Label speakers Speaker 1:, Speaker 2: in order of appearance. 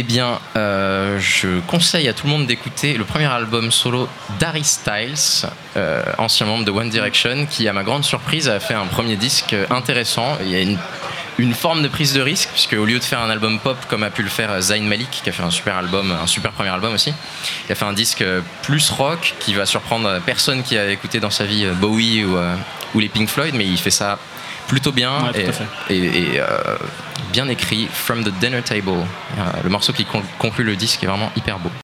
Speaker 1: Eh bien, euh, je conseille à tout le monde d'écouter le premier album solo d'Harry Styles, euh, ancien membre de One Direction, qui, à ma grande surprise, a fait un premier disque intéressant. Il y a une, une forme de prise de risque, puisque au lieu de faire un album pop comme a pu le faire Zayn Malik, qui a fait un super album, un super premier album aussi, il a fait un disque plus rock qui va surprendre personne qui a écouté dans sa vie Bowie ou, euh, ou les Pink Floyd, mais il fait ça plutôt bien
Speaker 2: Ouais, tout
Speaker 1: et,
Speaker 2: à fait.
Speaker 1: et- et, euh, bien écrit. From the Dinner Table, Euh, le morceau qui con- conclut le disque est vraiment hyper beau.